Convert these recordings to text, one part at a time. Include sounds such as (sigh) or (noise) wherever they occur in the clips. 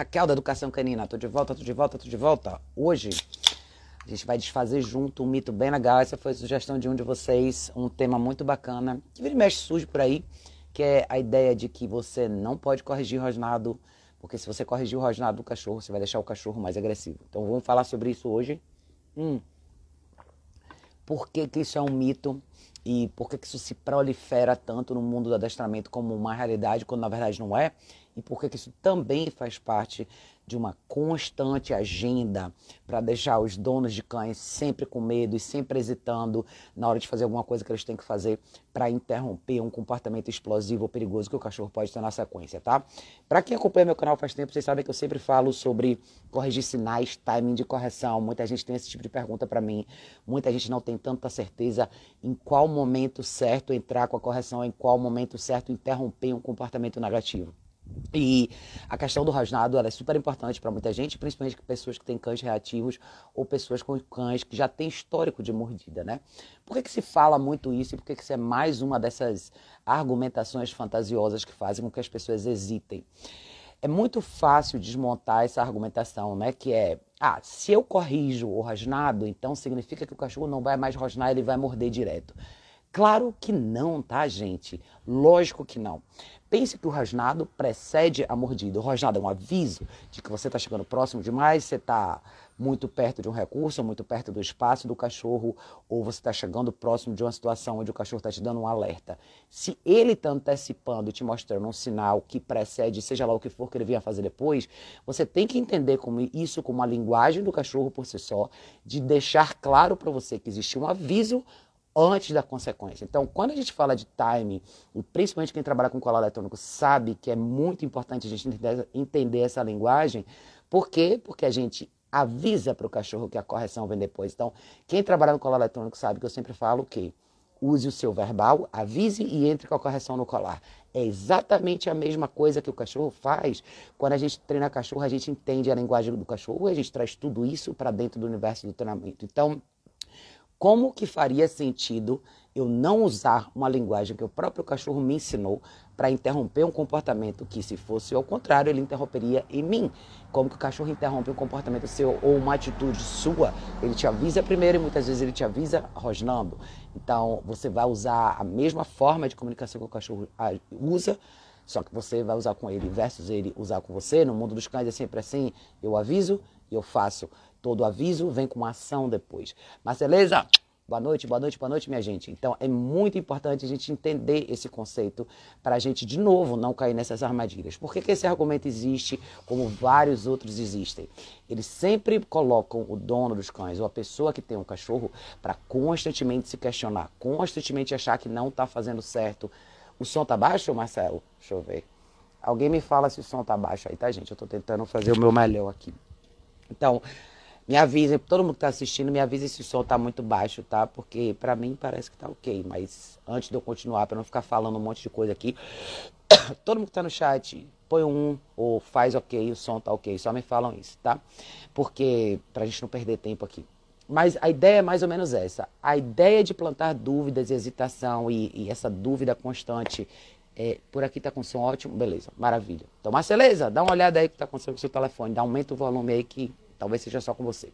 Raquel da Educação Canina, tô de volta, tô de volta, tô de volta. Hoje a gente vai desfazer junto um mito bem legal. Essa foi a sugestão de um de vocês, um tema muito bacana, que vira e mexe surge por aí, que é a ideia de que você não pode corrigir rosnado, porque se você corrigir o rosnado do cachorro, você vai deixar o cachorro mais agressivo. Então vamos falar sobre isso hoje. Hum. Por que, que isso é um mito? e por que isso se prolifera tanto no mundo do adestramento como uma realidade, quando na verdade não é, e por que isso também faz parte de uma constante agenda para deixar os donos de cães sempre com medo e sempre hesitando na hora de fazer alguma coisa que eles têm que fazer para interromper um comportamento explosivo ou perigoso que o cachorro pode ter na sequência, tá? Para quem acompanha meu canal faz tempo, vocês sabem que eu sempre falo sobre corrigir sinais, timing de correção. Muita gente tem esse tipo de pergunta para mim. Muita gente não tem tanta certeza em qual momento certo entrar com a correção, em qual momento certo interromper um comportamento negativo. E a questão do rosnado é super importante para muita gente, principalmente pessoas que têm cães reativos ou pessoas com cães que já têm histórico de mordida, né? Por que, que se fala muito isso e por que, que isso é mais uma dessas argumentações fantasiosas que fazem com que as pessoas hesitem? É muito fácil desmontar essa argumentação, né? Que é, ah, se eu corrijo o rosnado, então significa que o cachorro não vai mais rosnar, ele vai morder direto. Claro que não, tá, gente? Lógico que não. Pense que o rosnado precede a mordida. O rosnado é um aviso de que você está chegando próximo demais, você está muito perto de um recurso, muito perto do espaço do cachorro, ou você está chegando próximo de uma situação onde o cachorro está te dando um alerta. Se ele está antecipando e te mostrando um sinal que precede, seja lá o que for que ele venha fazer depois, você tem que entender como isso como uma linguagem do cachorro por si só, de deixar claro para você que existe um aviso antes da consequência. Então, quando a gente fala de timing, e principalmente quem trabalha com colar eletrônico sabe que é muito importante a gente entender essa linguagem. Por quê? Porque a gente avisa para o cachorro que a correção vem depois. Então, quem trabalha no colar eletrônico sabe que eu sempre falo que use o seu verbal, avise e entre com a correção no colar. É exatamente a mesma coisa que o cachorro faz. Quando a gente treina cachorro, a gente entende a linguagem do cachorro a gente traz tudo isso para dentro do universo do treinamento. Então, como que faria sentido eu não usar uma linguagem que o próprio cachorro me ensinou para interromper um comportamento que, se fosse ao contrário, ele interromperia em mim? Como que o cachorro interrompe um comportamento seu ou uma atitude sua? Ele te avisa primeiro e muitas vezes ele te avisa rosnando. Então, você vai usar a mesma forma de comunicação que o cachorro usa, só que você vai usar com ele versus ele usar com você. No mundo dos cães é sempre assim: eu aviso e eu faço. Todo aviso vem com ação depois. Marceleza, boa noite, boa noite, boa noite, minha gente. Então, é muito importante a gente entender esse conceito para a gente, de novo, não cair nessas armadilhas. Por que, que esse argumento existe, como vários outros existem? Eles sempre colocam o dono dos cães, ou a pessoa que tem um cachorro, para constantemente se questionar, constantemente achar que não está fazendo certo. O som tá baixo, Marcelo? Deixa eu ver. Alguém me fala se o som tá baixo aí, tá, gente? Eu estou tentando fazer o meu melhor aqui. Então, me avisa, todo mundo que está assistindo, me avisa se o som está muito baixo, tá? Porque para mim parece que está ok, mas antes de eu continuar, para não ficar falando um monte de coisa aqui, (coughs) todo mundo que está no chat, põe um ou faz ok, o som tá ok, só me falam isso, tá? Porque para a gente não perder tempo aqui. Mas a ideia é mais ou menos essa. A ideia de plantar dúvidas e hesitação e, e essa dúvida constante. É, por aqui tá com som ótimo, beleza, maravilha. Então, Marceleza, dá uma olhada aí que tá acontecendo com o seu telefone, dá aumenta o volume aí que Talvez seja só com você.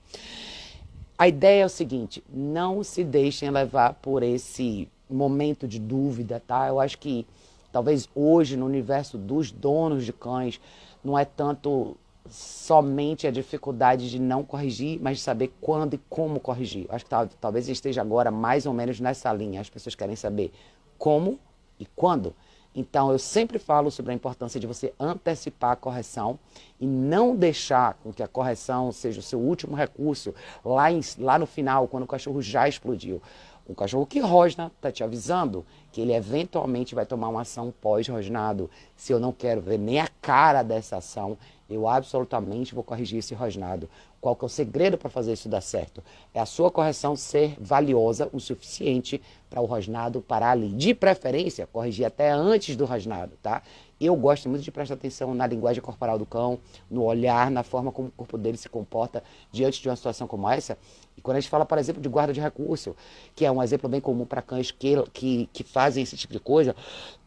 A ideia é o seguinte: não se deixem levar por esse momento de dúvida, tá? Eu acho que talvez hoje no universo dos donos de cães não é tanto somente a dificuldade de não corrigir, mas de saber quando e como corrigir. Acho que talvez esteja agora mais ou menos nessa linha. As pessoas querem saber como e quando. Então, eu sempre falo sobre a importância de você antecipar a correção e não deixar com que a correção seja o seu último recurso lá, em, lá no final, quando o cachorro já explodiu. O cachorro que rosna está te avisando que ele eventualmente vai tomar uma ação pós-rosnado. Se eu não quero ver nem a cara dessa ação, eu absolutamente vou corrigir esse rosnado. Qual que é o segredo para fazer isso dar certo? É a sua correção ser valiosa o suficiente para o rosnado parar ali. De preferência, corrigir até antes do rosnado, tá? Eu gosto muito de prestar atenção na linguagem corporal do cão, no olhar, na forma como o corpo dele se comporta diante de uma situação como essa. E quando a gente fala, por exemplo, de guarda de recurso, que é um exemplo bem comum para cães que, que, que fazem esse tipo de coisa,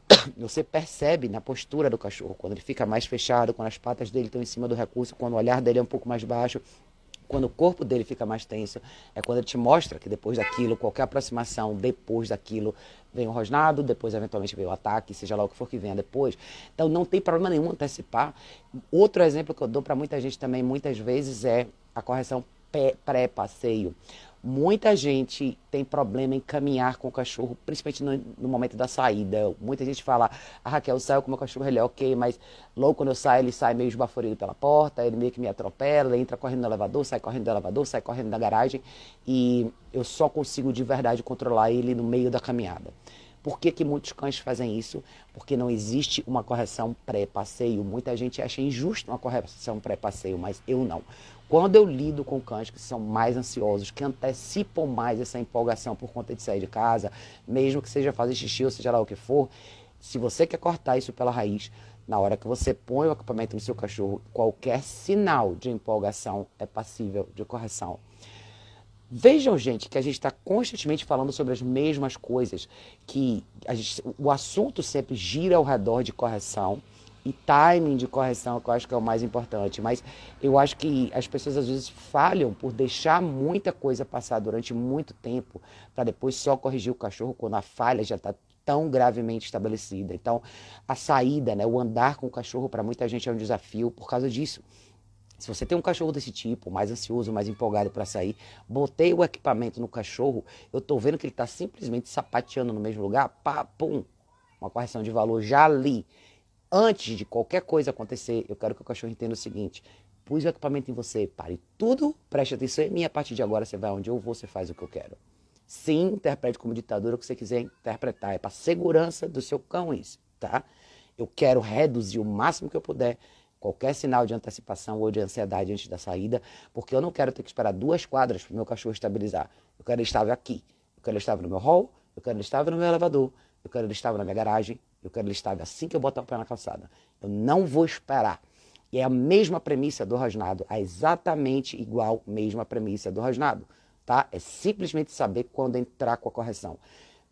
(coughs) Você percebe na postura do cachorro, quando ele fica mais fechado, quando as patas dele estão em cima do recurso, quando o olhar dele é um pouco mais baixo, quando o corpo dele fica mais tenso, é quando ele te mostra que depois daquilo, qualquer aproximação, depois daquilo, vem o rosnado, depois eventualmente vem o ataque, seja lá o que for que venha depois. Então não tem problema nenhum antecipar. Outro exemplo que eu dou para muita gente também, muitas vezes, é a correção pré-passeio. Muita gente tem problema em caminhar com o cachorro, principalmente no, no, momento da saída. Muita gente fala, ah, Raquel, eu com o meu cachorro, ele é ok, mas logo quando eu saio, ele sai meio esbaforido pela porta, ele meio que me atropela, entra correndo no elevador, sai correndo do elevador, sai correndo da garagem, e eu só consigo de verdade controlar ele no meio da caminhada. Por que, que muitos cães fazem isso? Porque não existe uma correção pré-passeio. Muita gente acha injusto uma correção pré-passeio, mas eu não. Quando eu lido com cães que são mais ansiosos, que antecipam mais essa empolgação por conta de sair de casa, mesmo que seja fazer xixi ou seja lá o que for, se você quer cortar isso pela raiz, na hora que você põe o equipamento no seu cachorro, qualquer sinal de empolgação é passível de correção. Vejam, gente, que a gente está constantemente falando sobre as mesmas coisas, que gente, o assunto sempre gira ao redor de correção e timing de correção, que eu acho que é o mais importante. Mas eu acho que as pessoas às vezes falham por deixar muita coisa passar durante muito tempo para depois só corrigir o cachorro quando a falha já está tão gravemente estabelecida. Então, a saída, né, o andar com o cachorro para muita gente é um desafio por causa disso. Se você tem um cachorro desse tipo, mais ansioso, mais empolgado para sair, botei o equipamento no cachorro, eu estou vendo que ele está simplesmente sapateando no mesmo lugar, pá, pum, uma correção de valor já ali antes de qualquer coisa acontecer, eu quero que o cachorro entenda o seguinte: pus o equipamento em você, pare tudo, preste atenção em mim, a partir de agora você vai onde eu vou, você faz o que eu quero. Sim, interprete como ditadura o que você quiser interpretar, é para segurança do seu cão isso, tá? Eu quero reduzir o máximo que eu puder qualquer sinal de antecipação ou de ansiedade antes da saída, porque eu não quero ter que esperar duas quadras para o meu cachorro estabilizar. Eu quero ele estável aqui, eu quero ele estável no meu hall, eu quero ele estável no meu elevador, eu quero ele estável na minha garagem, eu quero estável assim que eu botar o pé na calçada. Eu não vou esperar. E é a mesma premissa do rosnado, é exatamente igual mesma premissa do rosnado, tá? É simplesmente saber quando entrar com a correção.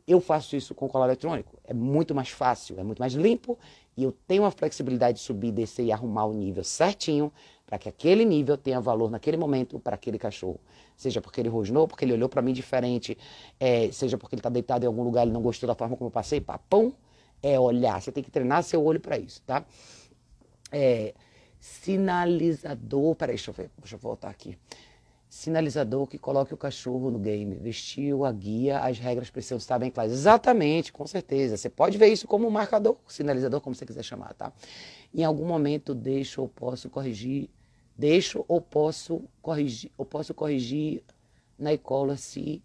Eu faço isso com colar eletrônico, é muito mais fácil, é muito mais limpo e eu tenho a flexibilidade de subir, descer e arrumar o nível certinho para que aquele nível tenha valor naquele momento para aquele cachorro. Seja porque ele rosnou, porque ele olhou para mim diferente, é, seja porque ele está deitado em algum lugar ele não gostou da forma como eu passei, papão, é olhar. Você tem que treinar seu olho para isso, tá? É, sinalizador, peraí, deixa eu ver, deixa eu voltar aqui. Sinalizador que coloque o cachorro no game. Vestiu a guia, as regras precisam estar bem claras. Exatamente, com certeza. Você pode ver isso como um marcador, sinalizador, como você quiser chamar, tá? Em algum momento deixo ou posso corrigir, deixo ou posso corrigir, ou posso corrigir na e-cola se,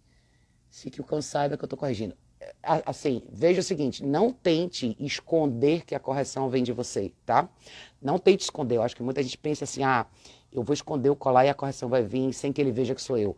se que o cão saiba que eu estou corrigindo assim, veja o seguinte, não tente esconder que a correção vem de você, tá? Não tente esconder. Eu acho que muita gente pensa assim, ah, eu vou esconder o colar e a correção vai vir sem que ele veja que sou eu.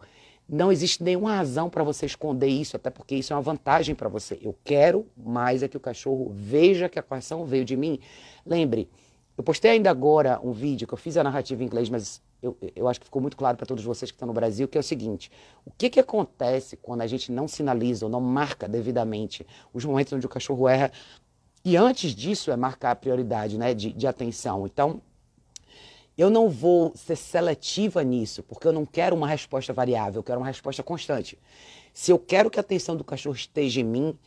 Não existe nenhuma razão para você esconder isso, até porque isso é uma vantagem para você. Eu quero mais é que o cachorro veja que a correção veio de mim. Lembre, eu postei ainda agora um vídeo que eu fiz a narrativa em inglês, mas eu, eu acho que ficou muito claro para todos vocês que estão no Brasil, que é o seguinte: o que, que acontece quando a gente não sinaliza ou não marca devidamente os momentos onde o cachorro erra? E antes disso é marcar a prioridade né, de, de atenção. Então, eu não vou ser seletiva nisso, porque eu não quero uma resposta variável, eu quero uma resposta constante. Se eu quero que a atenção do cachorro esteja em mim,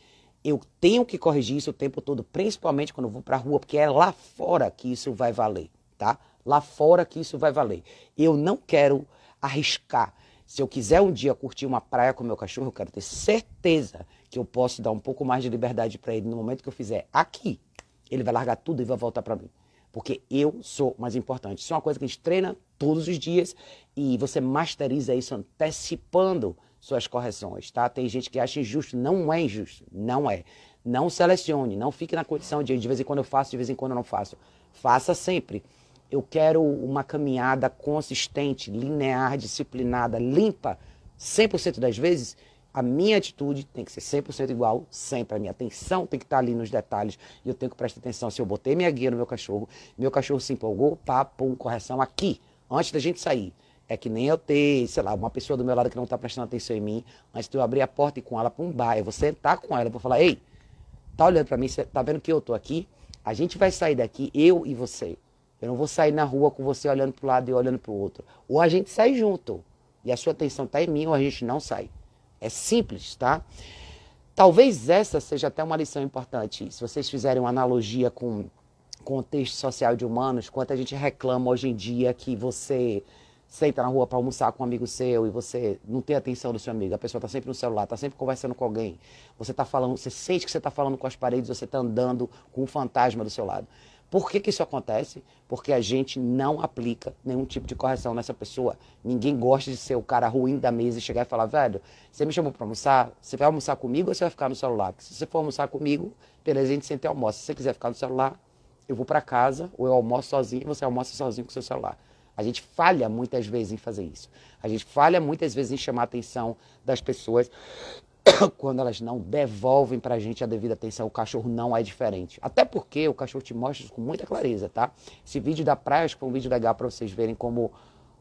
eu tenho que corrigir isso o tempo todo, principalmente quando eu vou para a rua, porque é lá fora que isso vai valer, tá? Lá fora que isso vai valer. Eu não quero arriscar. Se eu quiser um dia curtir uma praia com meu cachorro, eu quero ter certeza que eu posso dar um pouco mais de liberdade para ele no momento que eu fizer aqui. Ele vai largar tudo e vai voltar para mim. Porque eu sou mais importante. Isso é uma coisa que a gente treina todos os dias e você masteriza isso antecipando suas correções, tá? Tem gente que acha injusto, não é injusto, não é. Não selecione, não fique na condição de de vez em quando eu faço, de vez em quando eu não faço. Faça sempre. Eu quero uma caminhada consistente, linear, disciplinada, limpa, 100% das vezes. A minha atitude tem que ser 100% igual, sempre. A minha atenção tem que estar ali nos detalhes e eu tenho que prestar atenção. Se eu botei minha guia no meu cachorro, meu cachorro se empolgou, pá, correção aqui, antes da gente sair. É que nem eu ter, sei lá, uma pessoa do meu lado que não está prestando atenção em mim, antes de eu abrir a porta e com ela para um bar, eu vou sentar com ela, vou falar, ei, tá olhando para mim, você tá vendo que eu tô aqui? A gente vai sair daqui, eu e você. Eu não vou sair na rua com você olhando para o lado e eu olhando para o outro. Ou a gente sai junto e a sua atenção está em mim ou a gente não sai. É simples, tá? Talvez essa seja até uma lição importante. Se vocês fizerem uma analogia com contexto social de humanos, quanto a gente reclama hoje em dia que você senta na rua para almoçar com um amigo seu e você não tem atenção do seu amigo, a pessoa está sempre no celular, está sempre conversando com alguém, você está falando, você sente que você está falando com as paredes, você está andando com um fantasma do seu lado. Por que, que isso acontece? Porque a gente não aplica nenhum tipo de correção nessa pessoa. Ninguém gosta de ser o cara ruim da mesa e chegar e falar, velho, você me chamou para almoçar, você vai almoçar comigo ou você vai ficar no celular? Porque se você for almoçar comigo, beleza, a gente senta e almoça. Se você quiser ficar no celular, eu vou para casa, ou eu almoço sozinho, e você almoça sozinho com o seu celular. A gente falha muitas vezes em fazer isso. A gente falha muitas vezes em chamar a atenção das pessoas (coughs) quando elas não devolvem para a gente a devida atenção. O cachorro não é diferente. Até porque o cachorro te mostra isso com muita clareza, tá? Esse vídeo da praia acho que foi um vídeo legal para vocês verem como,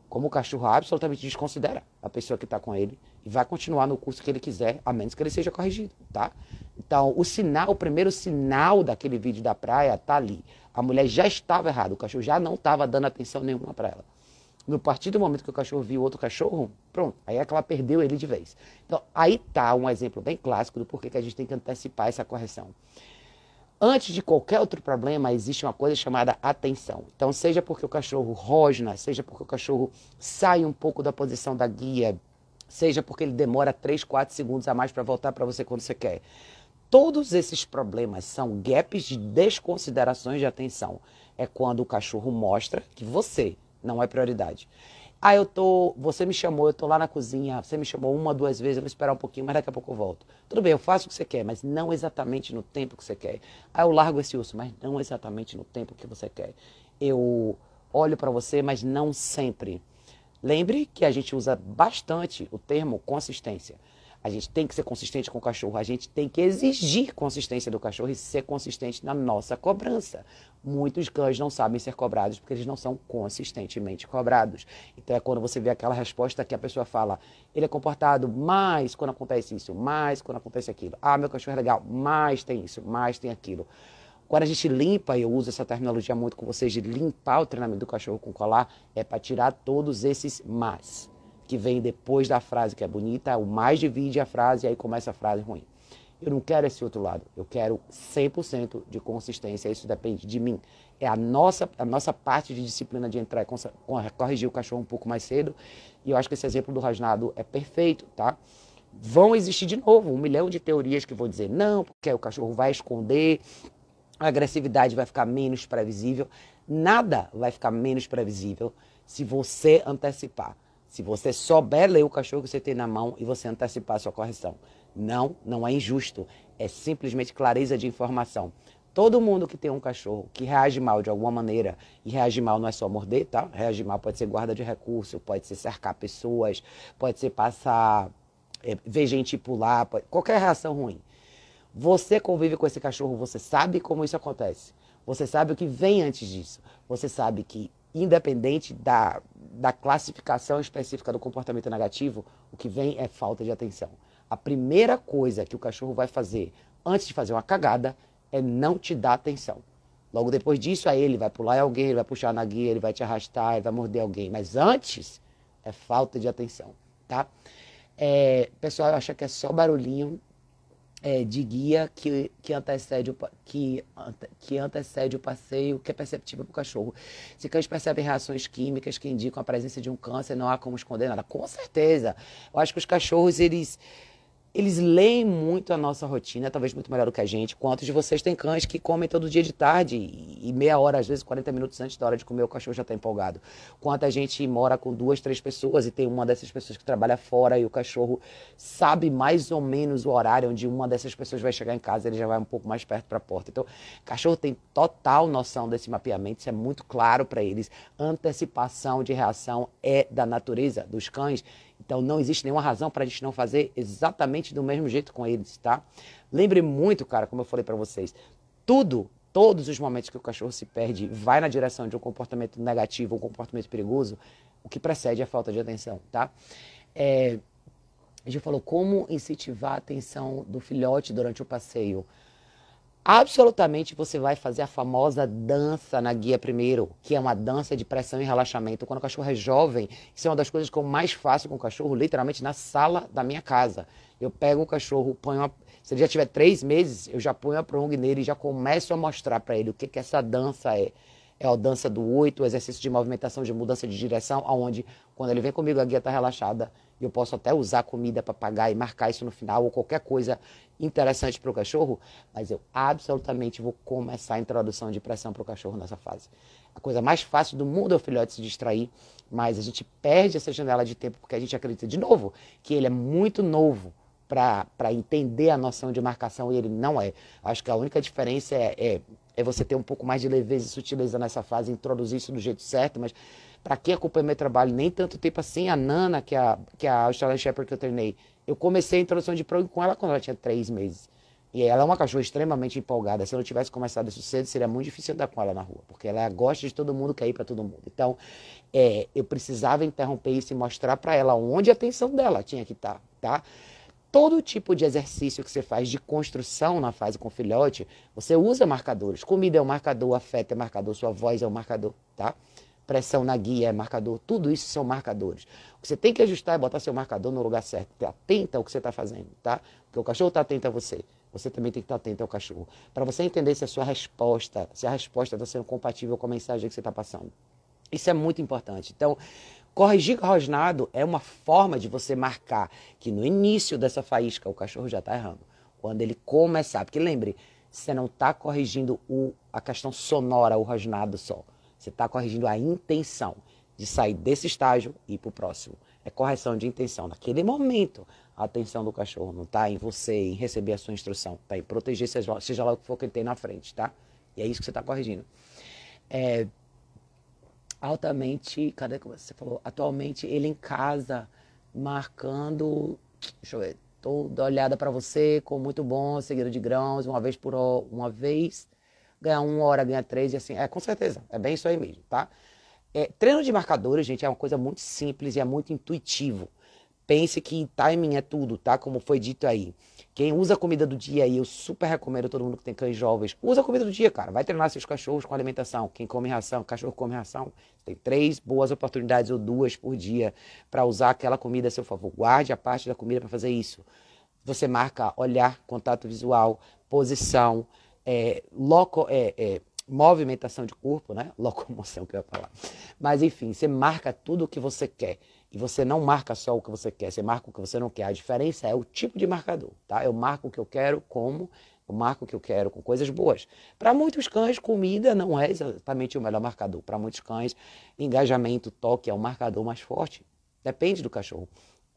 como o cachorro absolutamente desconsidera a pessoa que está com ele e vai continuar no curso que ele quiser, a menos que ele seja corrigido, tá? Então, o sinal, o primeiro sinal daquele vídeo da praia tá ali. A mulher já estava errada, o cachorro já não estava dando atenção nenhuma para ela. No partir do momento que o cachorro viu outro cachorro, pronto, aí é que ela perdeu ele de vez. Então, aí tá um exemplo bem clássico do porquê que a gente tem que antecipar essa correção. Antes de qualquer outro problema, existe uma coisa chamada atenção. Então, seja porque o cachorro rosna, seja porque o cachorro sai um pouco da posição da guia, seja porque ele demora 3, 4 segundos a mais para voltar para você quando você quer. Todos esses problemas são gaps de desconsiderações de atenção. É quando o cachorro mostra que você não é prioridade. Ah, eu tô. Você me chamou, eu tô lá na cozinha, você me chamou uma, duas vezes, eu vou esperar um pouquinho, mas daqui a pouco eu volto. Tudo bem, eu faço o que você quer, mas não exatamente no tempo que você quer. Ah, eu largo esse urso, mas não exatamente no tempo que você quer. Eu olho para você, mas não sempre. Lembre que a gente usa bastante o termo consistência. A gente tem que ser consistente com o cachorro, a gente tem que exigir consistência do cachorro e ser consistente na nossa cobrança. Muitos cães não sabem ser cobrados porque eles não são consistentemente cobrados. Então é quando você vê aquela resposta que a pessoa fala, ele é comportado, mas quando acontece isso, mais quando acontece aquilo. Ah, meu cachorro é legal, mas tem isso, mais tem aquilo. Quando a gente limpa, eu uso essa terminologia muito com vocês de limpar o treinamento do cachorro com colar, é para tirar todos esses mas que vem depois da frase que é bonita, o mais divide a frase e aí começa a frase ruim. Eu não quero esse outro lado. Eu quero 100% de consistência. Isso depende de mim. É a nossa, a nossa parte de disciplina de entrar e corrigir o cachorro um pouco mais cedo. E eu acho que esse exemplo do Rasnado é perfeito, tá? Vão existir de novo um milhão de teorias que vão dizer não, porque o cachorro vai esconder, a agressividade vai ficar menos previsível. Nada vai ficar menos previsível se você antecipar. Se você souber ler o cachorro que você tem na mão e você antecipar a sua correção. Não, não é injusto. É simplesmente clareza de informação. Todo mundo que tem um cachorro que reage mal de alguma maneira, e reagir mal não é só morder, tá? Reagir mal pode ser guarda de recurso, pode ser cercar pessoas, pode ser passar, é, ver gente pular, pode, qualquer reação ruim. Você convive com esse cachorro, você sabe como isso acontece. Você sabe o que vem antes disso. Você sabe que independente da, da classificação específica do comportamento negativo, o que vem é falta de atenção. A primeira coisa que o cachorro vai fazer antes de fazer uma cagada é não te dar atenção. Logo depois disso, aí ele vai pular em alguém, ele vai puxar na guia, ele vai te arrastar, ele vai morder alguém. Mas antes é falta de atenção, tá? É, pessoal acha que é só barulhinho, é, de guia que, que, antecede o, que, que antecede o passeio, que é perceptível para o cachorro. Se cães percebem reações químicas que indicam a presença de um câncer, não há como esconder nada. Com certeza. Eu acho que os cachorros, eles eles leem muito a nossa rotina, talvez muito melhor do que a gente. Quantos de vocês têm cães que comem todo dia de tarde e meia hora, às vezes 40 minutos antes da hora de comer, o cachorro já está empolgado? Quanta gente mora com duas, três pessoas e tem uma dessas pessoas que trabalha fora e o cachorro sabe mais ou menos o horário onde uma dessas pessoas vai chegar em casa, ele já vai um pouco mais perto para a porta. Então, cachorro tem total noção desse mapeamento, isso é muito claro para eles. Antecipação de reação é da natureza dos cães então não existe nenhuma razão para a gente não fazer exatamente do mesmo jeito com eles, tá? Lembre muito, cara, como eu falei para vocês, tudo, todos os momentos que o cachorro se perde, vai na direção de um comportamento negativo, um comportamento perigoso, o que precede é a falta de atenção, tá? É, a gente falou como incentivar a atenção do filhote durante o passeio. Absolutamente você vai fazer a famosa dança na guia primeiro, que é uma dança de pressão e relaxamento. Quando o cachorro é jovem, isso é uma das coisas que eu mais faço com o cachorro, literalmente na sala da minha casa. Eu pego o cachorro, ponho uma... se ele já tiver três meses, eu já ponho a prong nele e já começo a mostrar para ele o que, que essa dança é é a dança do oito, o exercício de movimentação, de mudança de direção, aonde quando ele vem comigo a guia está relaxada e eu posso até usar comida para pagar e marcar isso no final ou qualquer coisa interessante para o cachorro, mas eu absolutamente vou começar a introdução de pressão para o cachorro nessa fase. A coisa mais fácil do mundo é o filhote se distrair, mas a gente perde essa janela de tempo porque a gente acredita de novo que ele é muito novo para entender a noção de marcação e ele não é. Acho que a única diferença é, é, é você ter um pouco mais de leveza e sutileza nessa fase, introduzir isso do jeito certo, mas para quem acompanha meu trabalho, nem tanto tempo assim, a Nana, que é a, que é a Australian Shepherd que eu treinei, eu comecei a introdução de prog com ela quando ela tinha três meses. E ela é uma cachorra extremamente empolgada. Se eu não tivesse começado isso cedo, seria muito difícil andar com ela na rua, porque ela gosta de todo mundo, quer ir para todo mundo. Então, é, eu precisava interromper isso e mostrar para ela onde a atenção dela tinha que estar, tá? tá? todo tipo de exercício que você faz de construção na fase com filhote, você usa marcadores. Comida é um marcador, afeto é marcador, sua voz é um marcador, tá? Pressão na guia é marcador, tudo isso são marcadores. O que você tem que ajustar é botar seu marcador no lugar certo, ter atenta ao que você está fazendo, tá? Porque o cachorro está atento a você, você também tem que estar tá atento ao cachorro. Para você entender se a sua resposta, se a resposta está sendo compatível com a mensagem que você está passando. Isso é muito importante. Então, Corrigir rosnado é uma forma de você marcar que no início dessa faísca o cachorro já está errando. Quando ele começar, porque lembre, você não está corrigindo o, a questão sonora, o rosnado só. Você está corrigindo a intenção de sair desse estágio e ir para o próximo. É correção de intenção. Naquele momento, a atenção do cachorro não está em você, em receber a sua instrução. Está em proteger, seja, seja lá o que for que ele tem na frente, tá? E é isso que você está corrigindo. É, altamente, cadê que você falou? Atualmente ele em casa, marcando, deixa eu ver, toda olhada para você, com muito bom, seguido de grãos, uma vez por uma vez, ganha uma hora, ganha três, e assim, é com certeza, é bem isso aí mesmo, tá? É, treino de marcadores, gente, é uma coisa muito simples e é muito intuitivo. Pense que timing é tudo, tá? Como foi dito aí. Quem usa a comida do dia, e eu super recomendo todo mundo que tem cães jovens, usa a comida do dia, cara. Vai treinar seus cachorros com alimentação. Quem come ração, cachorro come ração. Tem três boas oportunidades ou duas por dia para usar aquela comida a seu favor. Guarde a parte da comida para fazer isso. Você marca olhar, contato visual, posição, é, loco, é, é, movimentação de corpo, né? (laughs) Locomoção que eu ia falar. Mas enfim, você marca tudo o que você quer. E você não marca só o que você quer, você marca o que você não quer. A diferença é o tipo de marcador, tá? Eu marco o que eu quero como, eu marco o que eu quero com coisas boas. Para muitos cães, comida não é exatamente o melhor marcador. Para muitos cães, engajamento, toque é o marcador mais forte. Depende do cachorro.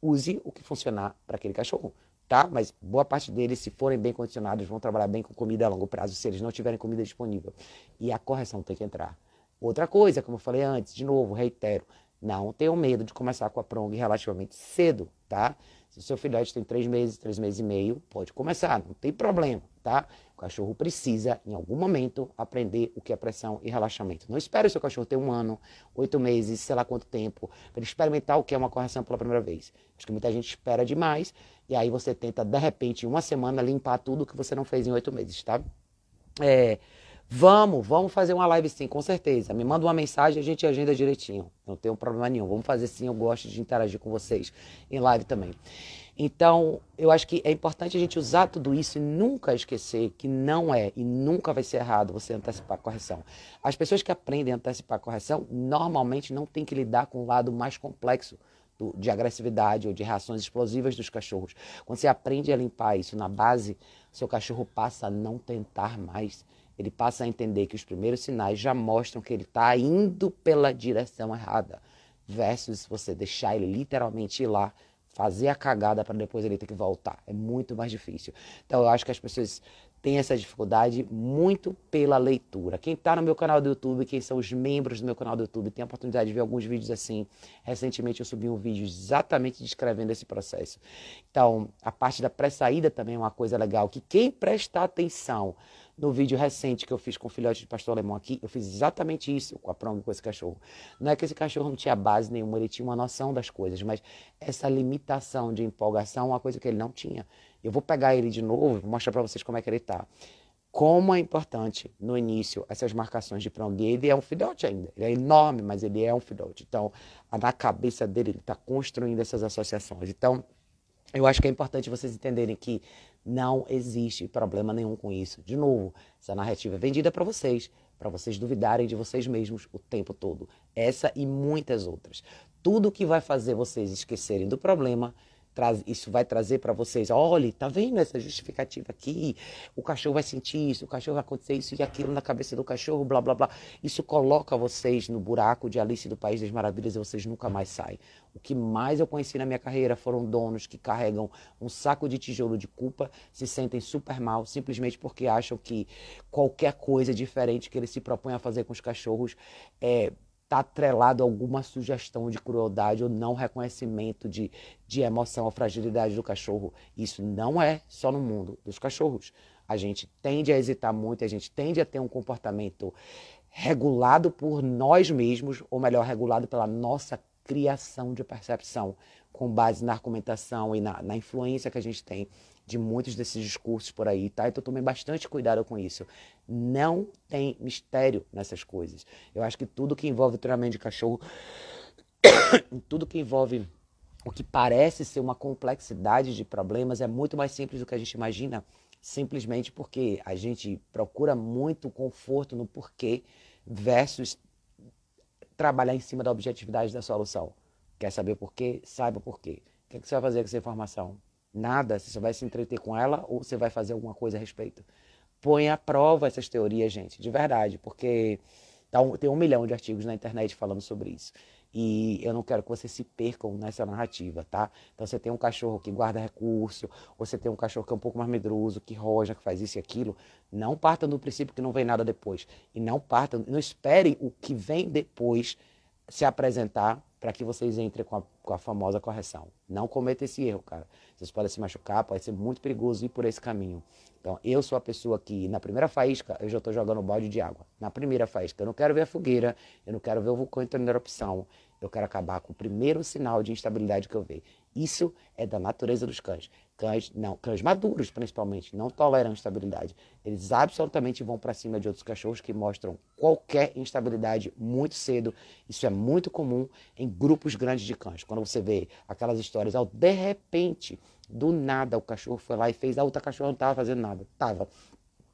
Use o que funcionar para aquele cachorro, tá? Mas boa parte deles, se forem bem condicionados, vão trabalhar bem com comida a longo prazo, se eles não tiverem comida disponível. E a correção tem que entrar. Outra coisa, como eu falei antes, de novo, reitero, não tenham medo de começar com a prong relativamente cedo, tá? Se o seu filhote tem três meses, três meses e meio, pode começar, não tem problema, tá? O cachorro precisa, em algum momento, aprender o que é pressão e relaxamento. Não espere o seu cachorro ter um ano, oito meses, sei lá quanto tempo, para ele experimentar o que é uma correção pela primeira vez. Acho que muita gente espera demais e aí você tenta, de repente, em uma semana, limpar tudo que você não fez em oito meses, tá? É, Vamos, vamos fazer uma live sim, com certeza. Me manda uma mensagem, a gente agenda direitinho. Não tem problema nenhum. Vamos fazer sim, eu gosto de interagir com vocês em live também. Então, eu acho que é importante a gente usar tudo isso e nunca esquecer que não é e nunca vai ser errado você antecipar a correção. As pessoas que aprendem a antecipar a correção normalmente não têm que lidar com o lado mais complexo do, de agressividade ou de reações explosivas dos cachorros. Quando você aprende a limpar isso na base, seu cachorro passa a não tentar mais ele passa a entender que os primeiros sinais já mostram que ele está indo pela direção errada, versus você deixar ele literalmente ir lá, fazer a cagada para depois ele ter que voltar. É muito mais difícil. Então eu acho que as pessoas têm essa dificuldade muito pela leitura. Quem está no meu canal do YouTube, quem são os membros do meu canal do YouTube, tem a oportunidade de ver alguns vídeos assim. Recentemente eu subi um vídeo exatamente descrevendo esse processo. Então, a parte da pré-saída também é uma coisa legal, que quem presta atenção no vídeo recente que eu fiz com o filhote de pastor alemão aqui, eu fiz exatamente isso com a prong com esse cachorro. Não é que esse cachorro não tinha base nenhuma, ele tinha uma noção das coisas, mas essa limitação de empolgação é uma coisa que ele não tinha. Eu vou pegar ele de novo, vou mostrar para vocês como é que ele está. como é importante no início essas marcações de prongue. Ele é um filhote ainda, ele é enorme, mas ele é um filhote. Então, na cabeça dele, ele está construindo essas associações. Então, eu acho que é importante vocês entenderem que não existe problema nenhum com isso. De novo, essa narrativa é vendida para vocês, para vocês duvidarem de vocês mesmos o tempo todo. Essa e muitas outras. Tudo que vai fazer vocês esquecerem do problema isso vai trazer para vocês, olha, tá vendo essa justificativa aqui? O cachorro vai sentir isso, o cachorro vai acontecer isso e aquilo na cabeça do cachorro, blá blá blá. Isso coloca vocês no buraco de Alice do País das Maravilhas e vocês nunca mais saem. O que mais eu conheci na minha carreira foram donos que carregam um saco de tijolo de culpa, se sentem super mal simplesmente porque acham que qualquer coisa diferente que eles se propõem a fazer com os cachorros é está atrelado a alguma sugestão de crueldade ou não reconhecimento de, de emoção ou fragilidade do cachorro. Isso não é só no mundo dos cachorros. A gente tende a hesitar muito, a gente tende a ter um comportamento regulado por nós mesmos, ou melhor, regulado pela nossa criação de percepção, com base na argumentação e na, na influência que a gente tem de muitos desses discursos por aí, tá? Então tomei bastante cuidado com isso. Não tem mistério nessas coisas. Eu acho que tudo que envolve treinamento de cachorro, (coughs) tudo que envolve o que parece ser uma complexidade de problemas é muito mais simples do que a gente imagina, simplesmente porque a gente procura muito conforto no porquê versus trabalhar em cima da objetividade da solução. Quer saber por quê? Saiba por quê. O que, é que você vai fazer com essa informação? Nada, você só vai se entreter com ela ou você vai fazer alguma coisa a respeito. Põe à prova essas teorias, gente, de verdade, porque tá um, tem um milhão de artigos na internet falando sobre isso. E eu não quero que vocês se percam nessa narrativa, tá? Então você tem um cachorro que guarda recurso, ou você tem um cachorro que é um pouco mais medroso, que roja, que faz isso e aquilo. Não partam do princípio que não vem nada depois. E não partam, não esperem o que vem depois se apresentar para que vocês entrem com a, com a, famosa correção. Não cometa esse erro, cara. Vocês podem se machucar, pode ser muito perigoso ir por esse caminho. Então, eu sou a pessoa que, na primeira faísca, eu já estou jogando balde de água. Na primeira faísca, eu não quero ver a fogueira, eu não quero ver o vulcão entrando em erupção. Eu quero acabar com o primeiro sinal de instabilidade que eu ver. Isso é da natureza dos cães. Cães, não, cães maduros principalmente, não toleram instabilidade. Eles absolutamente vão para cima de outros cachorros que mostram qualquer instabilidade muito cedo. Isso é muito comum em grupos grandes de cães. Quando você vê aquelas histórias, ao de repente, do nada o cachorro foi lá e fez, a outra cachorra não estava fazendo nada. Tava.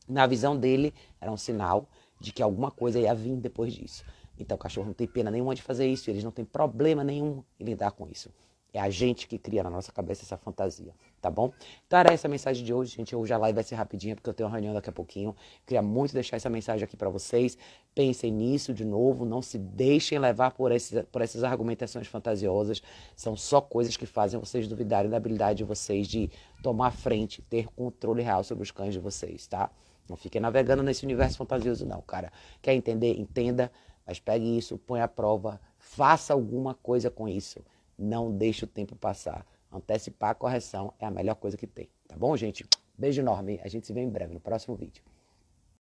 Na visão dele, era um sinal de que alguma coisa ia vir depois disso. Então o cachorro não tem pena nenhuma de fazer isso, eles não têm problema nenhum em lidar com isso. É a gente que cria na nossa cabeça essa fantasia, tá bom? Então era essa a mensagem de hoje, gente. Hoje a live vai ser rapidinha porque eu tenho uma reunião daqui a pouquinho. Queria muito deixar essa mensagem aqui para vocês. Pensem nisso de novo, não se deixem levar por, esses, por essas argumentações fantasiosas. São só coisas que fazem vocês duvidarem da habilidade de vocês de tomar frente, ter controle real sobre os cães de vocês, tá? Não fiquem navegando nesse universo fantasioso, não, cara. Quer entender? Entenda, mas pegue isso, põe à prova, faça alguma coisa com isso. Não deixe o tempo passar. Antecipar a correção é a melhor coisa que tem. Tá bom, gente? Beijo enorme. A gente se vê em breve no próximo vídeo.